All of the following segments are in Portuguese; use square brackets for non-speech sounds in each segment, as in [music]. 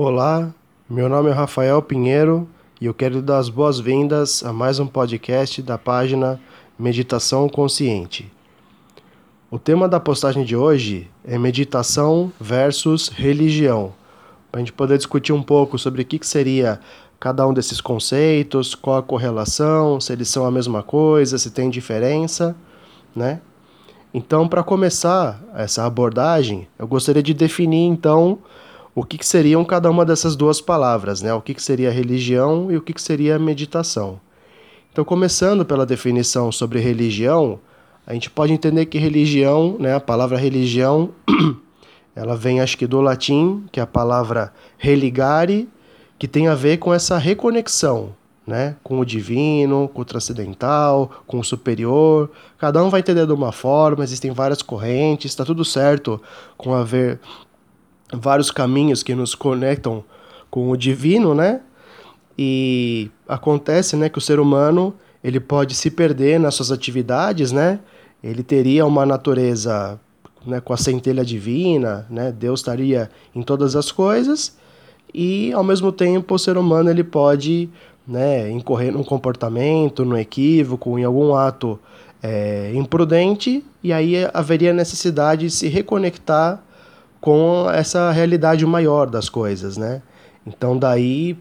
Olá, meu nome é Rafael Pinheiro e eu quero dar as boas-vindas a mais um podcast da página Meditação Consciente. O tema da postagem de hoje é meditação versus religião, para a gente poder discutir um pouco sobre o que, que seria cada um desses conceitos, qual a correlação, se eles são a mesma coisa, se tem diferença, né? Então, para começar essa abordagem, eu gostaria de definir então o que, que seriam cada uma dessas duas palavras, né? O que, que seria religião e o que, que seria meditação. Então, começando pela definição sobre religião, a gente pode entender que religião, né, a palavra religião, [clears throat] ela vem acho que do latim, que é a palavra religare, que tem a ver com essa reconexão, né, com o divino, com o transcendental, com o superior. Cada um vai entender de uma forma, existem várias correntes, está tudo certo com haver vários caminhos que nos conectam com o divino, né? E acontece, né, que o ser humano ele pode se perder nas suas atividades, né? Ele teria uma natureza né, com a centelha divina, né? Deus estaria em todas as coisas e ao mesmo tempo o ser humano ele pode né, incorrer num comportamento, num equívoco, em algum ato é, imprudente e aí haveria necessidade de se reconectar com essa realidade maior das coisas, né? Então daí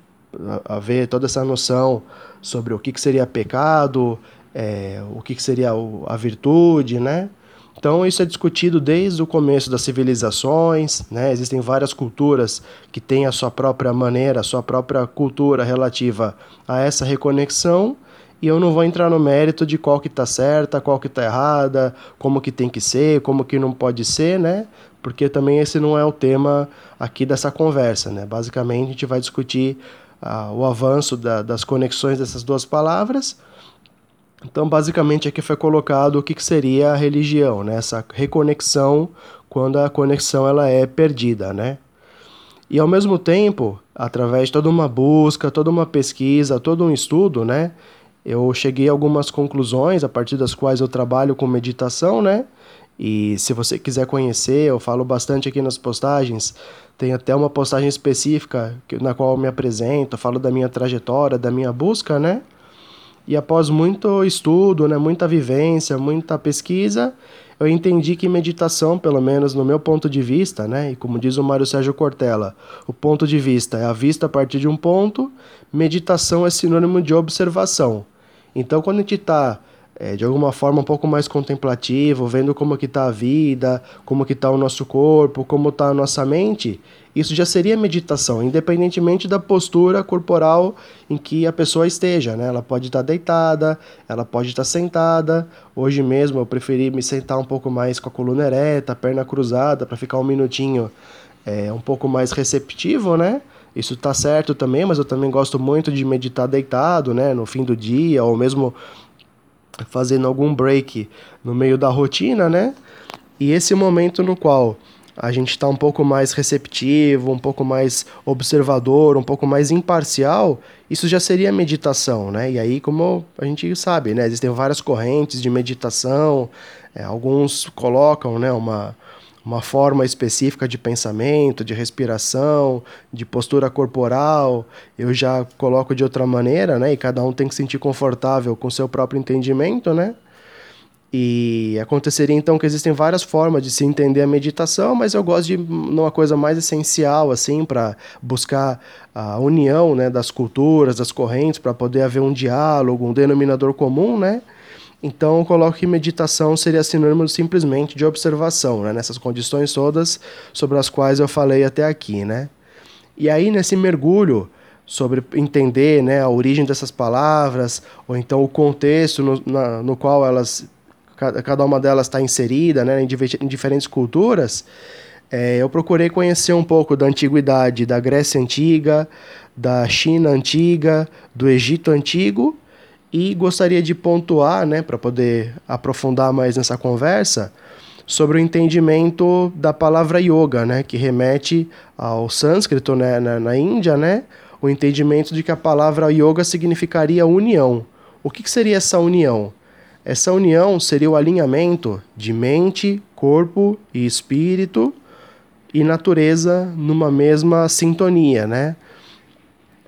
haver toda essa noção sobre o que, que seria pecado, é, o que, que seria a virtude, né? Então isso é discutido desde o começo das civilizações, né? Existem várias culturas que têm a sua própria maneira, a sua própria cultura relativa a essa reconexão, e eu não vou entrar no mérito de qual que está certa, qual que está errada, como que tem que ser, como que não pode ser, né? Porque também esse não é o tema aqui dessa conversa, né? Basicamente a gente vai discutir uh, o avanço da, das conexões dessas duas palavras. Então, basicamente aqui foi colocado o que, que seria a religião, né? Essa reconexão quando a conexão ela é perdida, né? E ao mesmo tempo, através de toda uma busca, toda uma pesquisa, todo um estudo, né? Eu cheguei a algumas conclusões a partir das quais eu trabalho com meditação, né? E se você quiser conhecer, eu falo bastante aqui nas postagens. Tem até uma postagem específica na qual eu me apresento, falo da minha trajetória, da minha busca, né? E após muito estudo, né, muita vivência, muita pesquisa, eu entendi que meditação, pelo menos no meu ponto de vista, né, e como diz o Mário Sérgio Cortella, o ponto de vista é a vista a partir de um ponto, meditação é sinônimo de observação. Então, quando a gente está é, de alguma forma um pouco mais contemplativo, vendo como que está a vida, como que está o nosso corpo, como está a nossa mente, isso já seria meditação, independentemente da postura corporal em que a pessoa esteja, né? Ela pode estar tá deitada, ela pode estar tá sentada. Hoje mesmo eu preferi me sentar um pouco mais com a coluna ereta, perna cruzada, para ficar um minutinho é, um pouco mais receptivo, né? Isso está certo também, mas eu também gosto muito de meditar deitado, né, no fim do dia, ou mesmo fazendo algum break no meio da rotina, né? E esse momento no qual a gente está um pouco mais receptivo, um pouco mais observador, um pouco mais imparcial, isso já seria meditação, né? E aí, como a gente sabe, né, existem várias correntes de meditação, é, alguns colocam, né, uma uma forma específica de pensamento, de respiração, de postura corporal. Eu já coloco de outra maneira, né? E cada um tem que se sentir confortável com seu próprio entendimento, né? E aconteceria então que existem várias formas de se entender a meditação, mas eu gosto de uma coisa mais essencial assim para buscar a união, né, das culturas, das correntes, para poder haver um diálogo, um denominador comum, né? Então eu coloco que meditação seria sinônimo simplesmente de observação, né? nessas condições todas sobre as quais eu falei até aqui, né? E aí nesse mergulho sobre entender né, a origem dessas palavras, ou então o contexto no, na, no qual elas, cada uma delas está inserida né, em, em diferentes culturas, é, eu procurei conhecer um pouco da antiguidade da Grécia Antiga, da China Antiga, do Egito Antigo e gostaria de pontuar, né, para poder aprofundar mais nessa conversa, sobre o entendimento da palavra yoga, né, que remete ao sânscrito né, na, na Índia, né, o entendimento de que a palavra yoga significaria união. O que, que seria essa união? Essa união seria o alinhamento de mente, corpo e espírito e natureza numa mesma sintonia, né?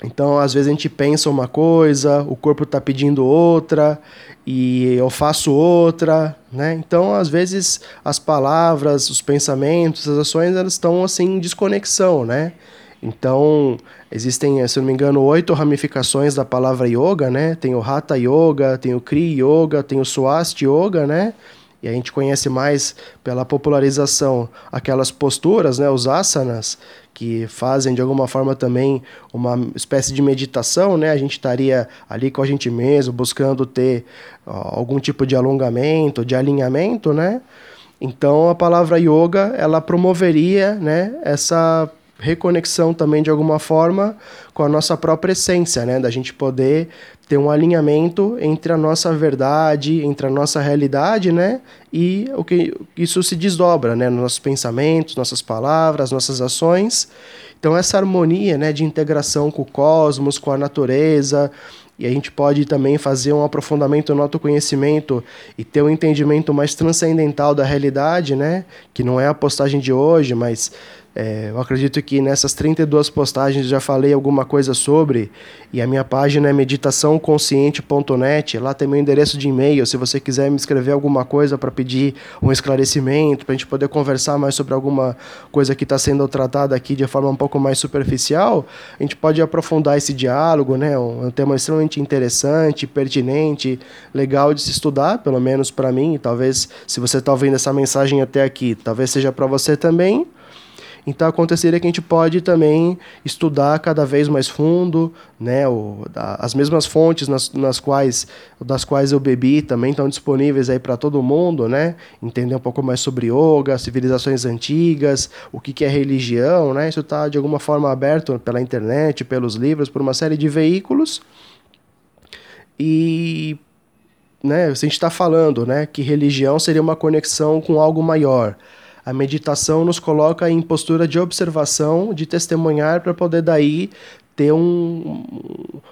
Então, às vezes a gente pensa uma coisa, o corpo está pedindo outra e eu faço outra, né? Então, às vezes as palavras, os pensamentos, as ações, elas estão assim em desconexão, né? Então, existem, se não me engano, oito ramificações da palavra yoga, né? Tem o Hatha Yoga, tem o Kri Yoga, tem o Swast Yoga, né? E a gente conhece mais pela popularização aquelas posturas, né, os asanas, que fazem de alguma forma também uma espécie de meditação, né? A gente estaria ali com a gente mesmo, buscando ter ó, algum tipo de alongamento, de alinhamento, né? Então a palavra yoga, ela promoveria, né, essa reconexão também de alguma forma com a nossa própria essência, né? Da gente poder ter um alinhamento entre a nossa verdade, entre a nossa realidade, né? E o que isso se desdobra, né? Nos nossos pensamentos, nossas palavras, nossas ações. Então essa harmonia, né, de integração com o cosmos, com a natureza, e a gente pode também fazer um aprofundamento no autoconhecimento e ter um entendimento mais transcendental da realidade, né? Que não é a postagem de hoje, mas é, eu acredito que nessas 32 postagens já falei alguma coisa sobre, e a minha página é meditaçãoconsciente.net. Lá tem meu endereço de e-mail. Se você quiser me escrever alguma coisa para pedir um esclarecimento, para a gente poder conversar mais sobre alguma coisa que está sendo tratada aqui de forma um pouco mais superficial, a gente pode aprofundar esse diálogo, né? Um, um tema extremamente interessante, pertinente, legal de se estudar, pelo menos para mim. Talvez, se você está ouvindo essa mensagem até aqui, talvez seja para você também. Então aconteceria que a gente pode também estudar cada vez mais fundo, né? O, as mesmas fontes nas, nas quais, das quais eu bebi também estão disponíveis aí para todo mundo, né? Entender um pouco mais sobre yoga, civilizações antigas, o que, que é religião, né? Isso está de alguma forma aberto pela internet, pelos livros, por uma série de veículos. E né, a gente está falando né, que religião seria uma conexão com algo maior. A meditação nos coloca em postura de observação, de testemunhar, para poder daí ter um,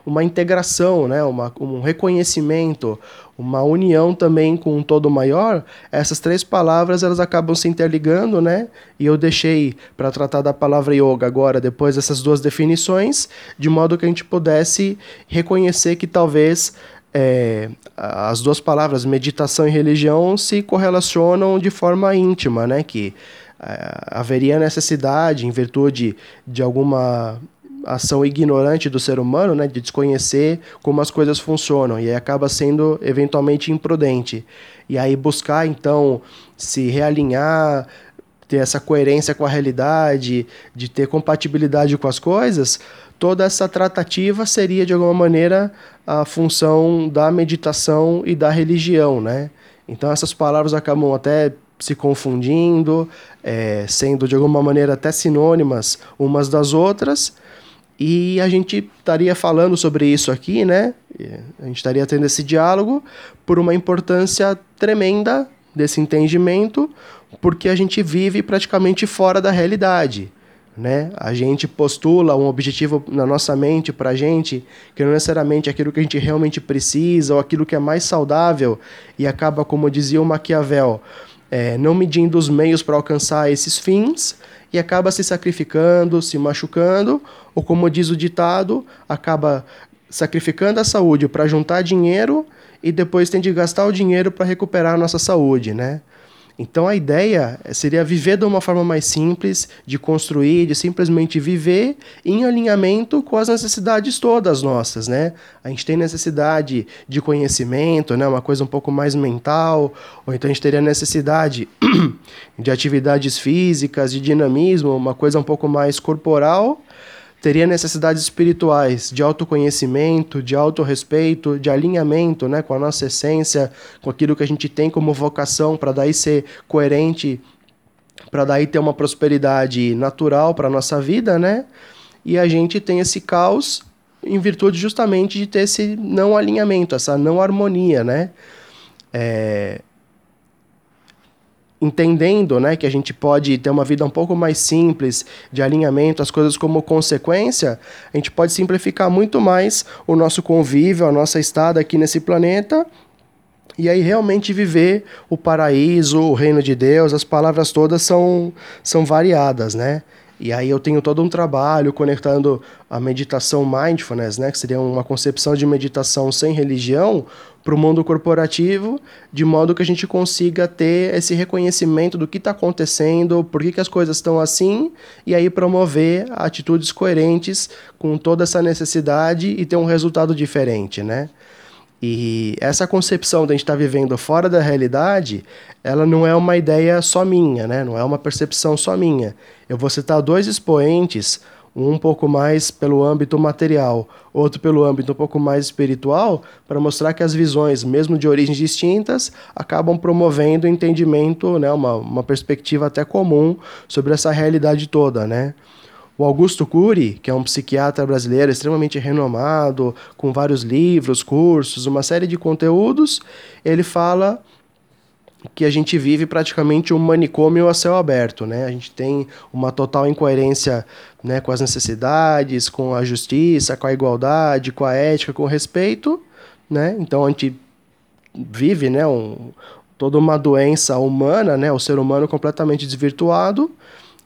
uma integração, né? uma, um reconhecimento, uma união também com um todo maior, essas três palavras elas acabam se interligando, né? E eu deixei para tratar da palavra yoga agora, depois dessas duas definições, de modo que a gente pudesse reconhecer que talvez é, as duas palavras meditação e religião se correlacionam de forma íntima, né? Que é, haveria necessidade, em virtude de alguma ação ignorante do ser humano, né, de desconhecer como as coisas funcionam e aí acaba sendo eventualmente imprudente. E aí buscar então se realinhar, ter essa coerência com a realidade, de ter compatibilidade com as coisas, toda essa tratativa seria de alguma maneira a função da meditação e da religião, né? Então essas palavras acabam até se confundindo, é, sendo de alguma maneira até sinônimas umas das outras, e a gente estaria falando sobre isso aqui, né? A gente estaria tendo esse diálogo por uma importância tremenda desse entendimento, porque a gente vive praticamente fora da realidade né? A gente postula um objetivo na nossa mente para a gente que não necessariamente é aquilo que a gente realmente precisa ou aquilo que é mais saudável e acaba, como dizia o Maquiavel, é, não medindo os meios para alcançar esses fins e acaba se sacrificando, se machucando, ou como diz o ditado, acaba sacrificando a saúde para juntar dinheiro e depois tem de gastar o dinheiro para recuperar a nossa saúde, né? Então a ideia seria viver de uma forma mais simples, de construir, de simplesmente viver em alinhamento com as necessidades todas nossas, né? A gente tem necessidade de conhecimento, né? Uma coisa um pouco mais mental, ou então a gente teria necessidade [clears throat] de atividades físicas, de dinamismo, uma coisa um pouco mais corporal, teria necessidades espirituais de autoconhecimento, de autorrespeito, de alinhamento né, com a nossa essência, com aquilo que a gente tem como vocação, para daí ser coerente, para daí ter uma prosperidade natural para a nossa vida, né? E a gente tem esse caos em virtude justamente de ter esse não alinhamento, essa não harmonia, né? É, entendendo né, que a gente pode ter uma vida um pouco mais simples, de alinhamento, as coisas como consequência, a gente pode simplificar muito mais o nosso convívio, a nossa estada aqui nesse planeta e aí realmente viver o paraíso, o reino de Deus, as palavras todas são, são variadas, né? E aí eu tenho todo um trabalho conectando a meditação mindfulness, né, que seria uma concepção de meditação sem religião, para o mundo corporativo, de modo que a gente consiga ter esse reconhecimento do que está acontecendo, por que, que as coisas estão assim, e aí promover atitudes coerentes com toda essa necessidade e ter um resultado diferente, né? E essa concepção de a gente estar tá vivendo fora da realidade, ela não é uma ideia só minha, né? não é uma percepção só minha. Eu vou citar dois expoentes, um um pouco mais pelo âmbito material, outro pelo âmbito um pouco mais espiritual, para mostrar que as visões, mesmo de origens distintas, acabam promovendo entendimento, né? uma, uma perspectiva até comum sobre essa realidade toda. Né? O Augusto Cury, que é um psiquiatra brasileiro extremamente renomado, com vários livros, cursos, uma série de conteúdos, ele fala que a gente vive praticamente um manicômio a céu aberto, né? A gente tem uma total incoerência, né, com as necessidades, com a justiça, com a igualdade, com a ética, com o respeito, né? Então a gente vive, né, um, toda uma doença humana, né, o ser humano completamente desvirtuado,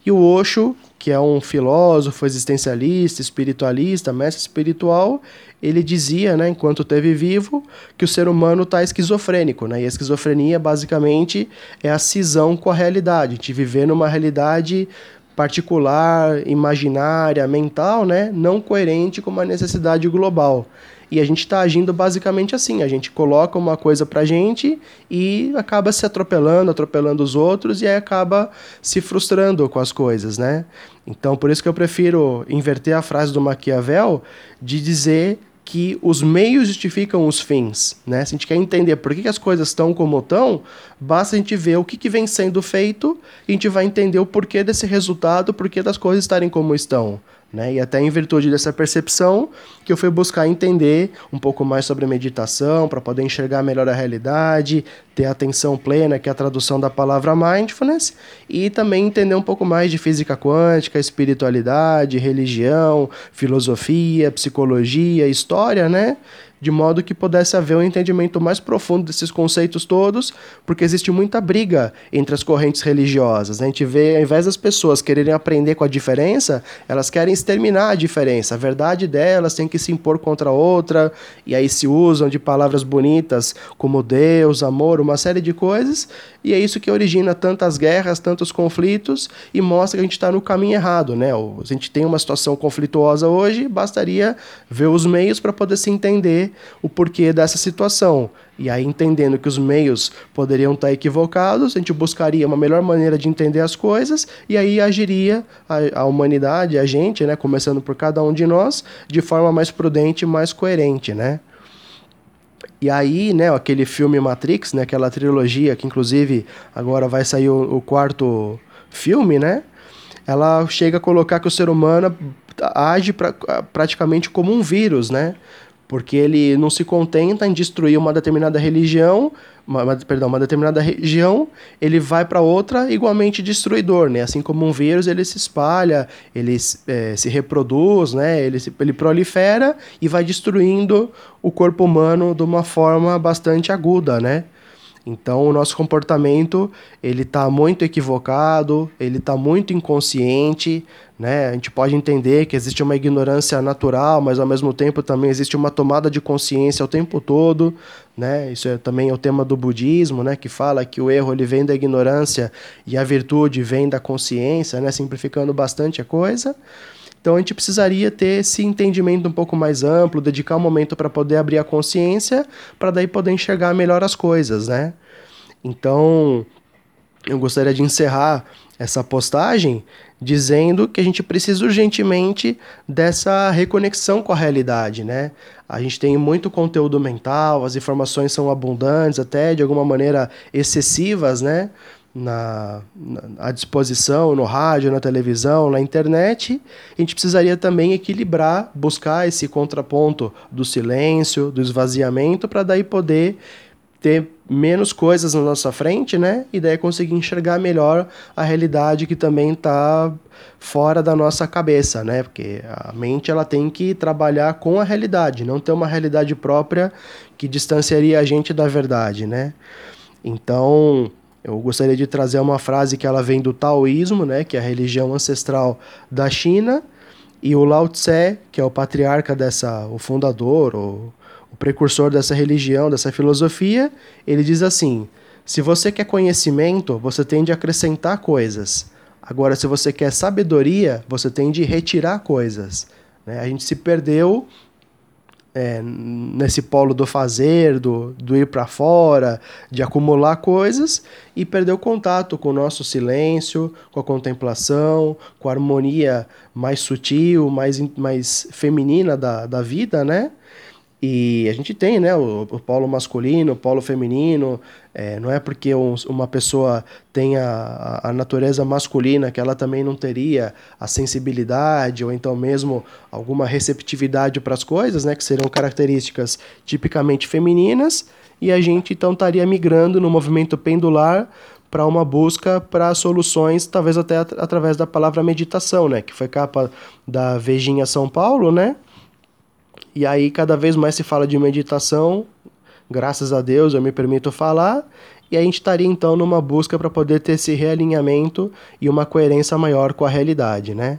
e o Osho que é um filósofo existencialista, espiritualista, mestre espiritual, ele dizia, né, enquanto esteve vivo, que o ser humano está esquizofrênico, né? E a esquizofrenia basicamente é a cisão com a realidade, de viver numa realidade particular, imaginária, mental, né, não coerente com uma necessidade global. E a gente está agindo basicamente assim: a gente coloca uma coisa para gente e acaba se atropelando, atropelando os outros e aí acaba se frustrando com as coisas, né? Então, por isso que eu prefiro inverter a frase do Maquiavel de dizer que os meios justificam os fins, né? Se a gente quer entender por que, as coisas estão como estão, basta a gente ver o que, que vem sendo feito e a gente vai entender o porquê desse resultado, o porquê das coisas estarem como estão. Né? E até em virtude dessa percepção que eu fui buscar entender um pouco mais sobre meditação, para poder enxergar melhor a realidade, ter atenção plena, que é a tradução da palavra mindfulness, e também entender um pouco mais de física quântica, espiritualidade, religião, filosofia, psicologia, história, né? de modo que pudesse haver um entendimento mais profundo desses conceitos todos, porque existe muita briga entre as correntes religiosas. Né? A gente vê, ao invés das pessoas quererem aprender com a diferença, elas querem exterminar a diferença. A verdade delas tem que se impor contra a outra, e aí se usam de palavras bonitas como Deus, amor, uma série de coisas, e é isso que origina tantas guerras, tantos conflitos, e mostra que a gente está no caminho errado. Né? A gente tem uma situação conflituosa hoje, bastaria ver os meios para poder se entender o porquê dessa situação. E aí, entendendo que os meios poderiam estar equivocados, a gente buscaria uma melhor maneira de entender as coisas e aí agiria a, a humanidade, a gente, né, começando por cada um de nós, de forma mais prudente mais coerente, né? E aí, né, aquele filme Matrix, né, aquela trilogia que inclusive agora vai sair o, o quarto filme, né? Ela chega a colocar que o ser humano age pra, praticamente como um vírus, né? Porque ele não se contenta em destruir uma determinada religião, uma, perdão, uma determinada região, ele vai para outra igualmente destruidor, né? Assim como um vírus, ele se espalha, ele é, se reproduz, né? Ele, se, ele prolifera e vai destruindo o corpo humano de uma forma bastante aguda, né? Então o nosso comportamento ele está muito equivocado, ele está muito inconsciente, né? A gente pode entender que existe uma ignorância natural, mas ao mesmo tempo também existe uma tomada de consciência o tempo todo, né? Isso é também é o tema do budismo, né? Que fala que o erro ele vem da ignorância e a virtude vem da consciência, né? Simplificando bastante a coisa. Então a gente precisaria ter esse entendimento um pouco mais amplo, dedicar um momento para poder abrir a consciência, para daí poder enxergar melhor as coisas, né? Então, eu gostaria de encerrar essa postagem dizendo que a gente precisa urgentemente dessa reconexão com a realidade, né? A gente tem muito conteúdo mental, as informações são abundantes, até de alguma maneira excessivas, né? Na, na, à disposição no rádio, na televisão, na internet, a gente precisaria também equilibrar, buscar esse contraponto do silêncio, do esvaziamento, para daí poder ter menos coisas na nossa frente, né? E daí conseguir enxergar melhor a realidade que também está fora da nossa cabeça, né? Porque a mente ela tem que trabalhar com a realidade, não ter uma realidade própria que distanciaria a gente da verdade, né? Então, eu gostaria de trazer uma frase que ela vem do taoísmo, né, que é a religião ancestral da China, e o Lao Tse, que é o patriarca dessa, o fundador, o, o precursor dessa religião, dessa filosofia, ele diz assim: se você quer conhecimento, você tem de acrescentar coisas. Agora, se você quer sabedoria, você tem de retirar coisas. Né? A gente se perdeu é, nesse polo do fazer, do, do ir para fora, de acumular coisas e perder o contato com o nosso silêncio, com a contemplação, com a harmonia mais sutil, mais, mais feminina da, da vida, né? E a gente tem né, o, o polo masculino, o polo feminino. É, não é porque um, uma pessoa tem a, a natureza masculina que ela também não teria a sensibilidade ou então mesmo alguma receptividade para as coisas, né, que seriam características tipicamente femininas. E a gente então estaria migrando no movimento pendular para uma busca para soluções, talvez até at através da palavra meditação, né, que foi capa da Vejinha São Paulo, né? E aí cada vez mais se fala de meditação, graças a Deus eu me permito falar, e a gente estaria então numa busca para poder ter esse realinhamento e uma coerência maior com a realidade, né?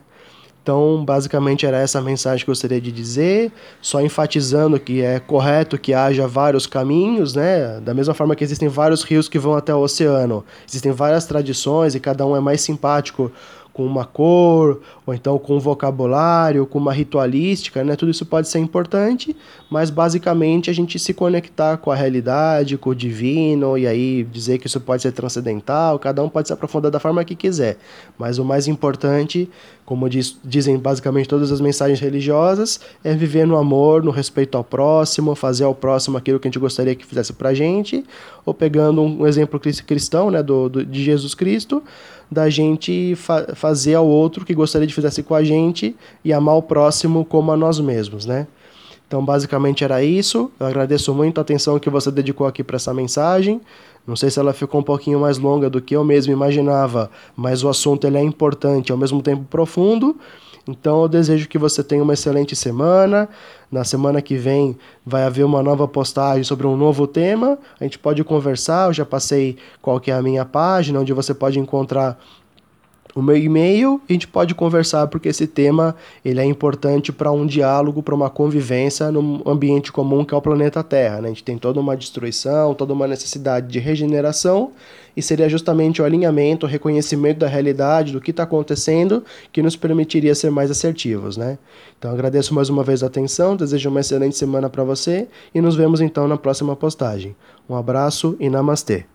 Então, basicamente era essa a mensagem que eu gostaria de dizer, só enfatizando que é correto que haja vários caminhos, né? Da mesma forma que existem vários rios que vão até o oceano, existem várias tradições e cada um é mais simpático com uma cor, ou então com um vocabulário, com uma ritualística, né? Tudo isso pode ser importante, mas basicamente a gente se conectar com a realidade, com o divino, e aí dizer que isso pode ser transcendental, cada um pode se aprofundar da forma que quiser. Mas o mais importante, como diz, dizem basicamente todas as mensagens religiosas, é viver no amor, no respeito ao próximo, fazer ao próximo aquilo que a gente gostaria que fizesse pra gente, ou pegando um exemplo cristão, né, do, do de Jesus Cristo, da gente fa fazer ao outro que gostaria de fizesse com a gente e amar o próximo como a nós mesmos, né? Então, basicamente era isso. Eu agradeço muito a atenção que você dedicou aqui para essa mensagem. Não sei se ela ficou um pouquinho mais longa do que eu mesmo imaginava, mas o assunto ele é importante, ao mesmo tempo profundo. Então eu desejo que você tenha uma excelente semana. Na semana que vem vai haver uma nova postagem sobre um novo tema. A gente pode conversar. Eu já passei qual que é a minha página, onde você pode encontrar o meu e-mail, a gente pode conversar porque esse tema ele é importante para um diálogo, para uma convivência num ambiente comum que é o planeta Terra. Né? A gente tem toda uma destruição, toda uma necessidade de regeneração e seria justamente o alinhamento, o reconhecimento da realidade, do que está acontecendo, que nos permitiria ser mais assertivos. Né? Então agradeço mais uma vez a atenção, desejo uma excelente semana para você e nos vemos então na próxima postagem. Um abraço e namastê!